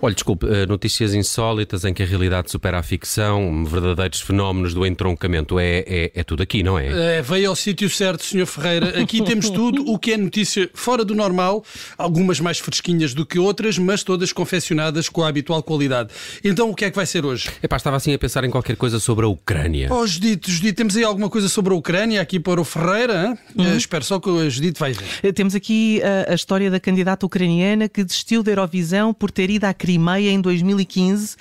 Olha, desculpe, eh, notícias insólitas em que a realidade supera a ficção, verdadeiros fenómenos do entroncamento, é, é, é tudo aqui, não é? É, veio ao sítio certo, Sr. Ferreira. Aqui temos tudo o que é notícia fora do normal, algumas mais fresquinhas do que outras, mas todas confeccionadas com a habitual qualidade. Então, o que é que vai ser hoje? Epá, estava assim a pensar em qualquer coisa sobre a Ucrânia. Oh, Judite, Judite, temos aí alguma coisa sobre a Ucrânia aqui para o Ferreira? Uhum. Uh, espero só que a Judite vai ver. Eh, temos aqui a, a história da candidata ucraniana que desistiu da Eurovisão por ter ido à Crimeia em 2015,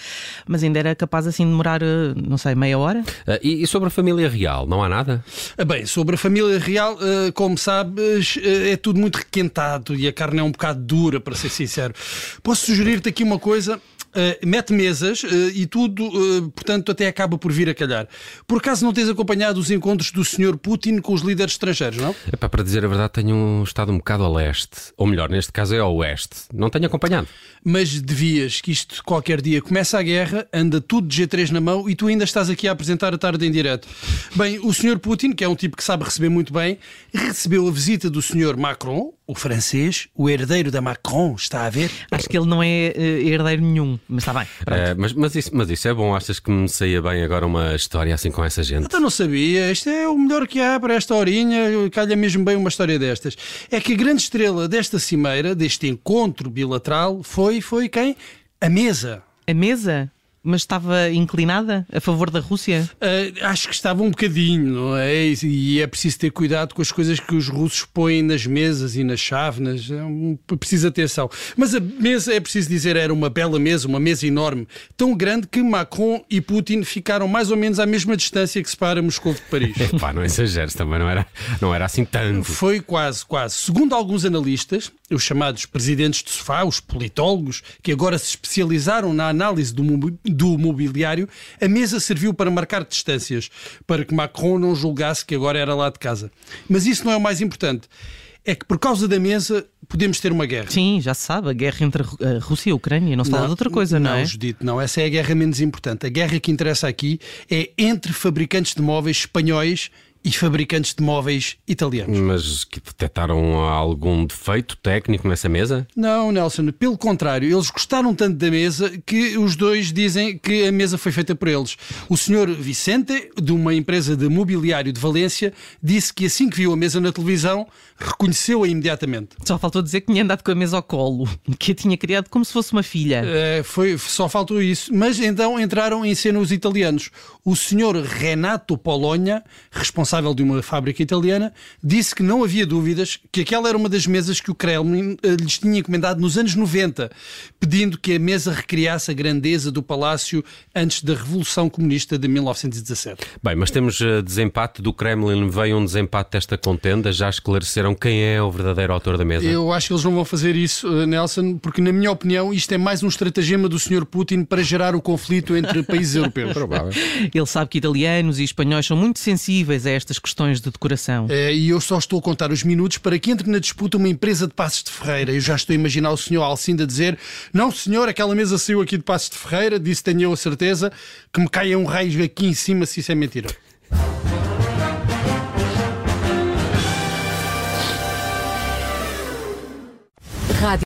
mas ainda era capaz assim de demorar, eh, não sei, meia hora. Uh, e, e, sobre a família real, não há nada? Uh, bem, sobre a família real, uh, como sabes, é tudo muito requentado e a carne é um bocado dura, para ser sincero. Posso sugerir-te aqui uma coisa? Uh, mete mesas uh, e tudo, uh, portanto, até acaba por vir a calhar. Por acaso não tens acompanhado os encontros do Sr. Putin com os líderes estrangeiros, não? Epá, para dizer a verdade, tenho estado um bocado a leste. Ou melhor, neste caso é ao oeste. Não tenho acompanhado. Mas devias, que isto qualquer dia começa a guerra, anda tudo de G3 na mão e tu ainda estás aqui a apresentar a tarde em direto. Bem, o Sr. Putin, que é um tipo que sabe receber muito bem, recebeu a visita do Sr. Macron, o francês, o herdeiro da Macron, está a ver? Acho que ele não é uh, herdeiro nenhum, mas está bem. Uh, mas, mas, isso, mas isso é bom, achas que me saía bem agora uma história assim com essa gente? Então não sabia, este é o melhor que há para esta horinha, calha mesmo bem uma história destas. É que a grande estrela desta cimeira, deste encontro bilateral, foi, foi quem? A mesa. A mesa? Mas estava inclinada a favor da Rússia? Uh, acho que estava um bocadinho, não é? E é preciso ter cuidado com as coisas que os russos põem nas mesas e nas chávenas. É um, preciso atenção. Mas a mesa, é preciso dizer, era uma bela mesa, uma mesa enorme, tão grande que Macron e Putin ficaram mais ou menos à mesma distância que separa Moscou de Paris. Pá, não exageres, também não era, não era assim tanto. Foi quase, quase. Segundo alguns analistas, os chamados presidentes de sofá, os politólogos, que agora se especializaram na análise do do mobiliário, a mesa serviu para marcar distâncias, para que Macron não julgasse que agora era lá de casa. Mas isso não é o mais importante. É que por causa da mesa podemos ter uma guerra. Sim, já se sabe, a guerra entre a Rússia e a Ucrânia, não se fala de outra coisa, não, não é? Não, Judito, não, essa é a guerra menos importante. A guerra que interessa aqui é entre fabricantes de móveis espanhóis e fabricantes de móveis italianos. Mas que detectaram algum defeito técnico nessa mesa? Não, Nelson, pelo contrário, eles gostaram tanto da mesa que os dois dizem que a mesa foi feita por eles. O senhor Vicente, de uma empresa de mobiliário de Valência, disse que assim que viu a mesa na televisão, reconheceu-a imediatamente. Só faltou dizer que tinha andado com a mesa ao colo, que a tinha criado como se fosse uma filha. É, foi, só faltou isso. Mas então entraram em cena os italianos. O senhor Renato Polonha, responsável responsável de uma fábrica italiana, disse que não havia dúvidas que aquela era uma das mesas que o Kremlin eh, lhes tinha encomendado nos anos 90, pedindo que a mesa recriasse a grandeza do palácio antes da Revolução Comunista de 1917. Bem, mas temos uh, desempate do Kremlin, veio um desempate desta contenda, já esclareceram quem é o verdadeiro autor da mesa? Eu acho que eles não vão fazer isso, eh, Nelson, porque na minha opinião isto é mais um estratagema do Sr. Putin para gerar o conflito entre países europeus. Provável. Ele sabe que italianos e espanhóis são muito sensíveis a estas questões de decoração. É, e eu só estou a contar os minutos para que entre na disputa uma empresa de Passos de Ferreira. Eu já estou a imaginar o senhor Alcinda dizer: Não, senhor, aquela mesa saiu aqui de Passos de Ferreira, disse tenho eu a certeza que me caia um raio aqui em cima se isso é mentira. Rádio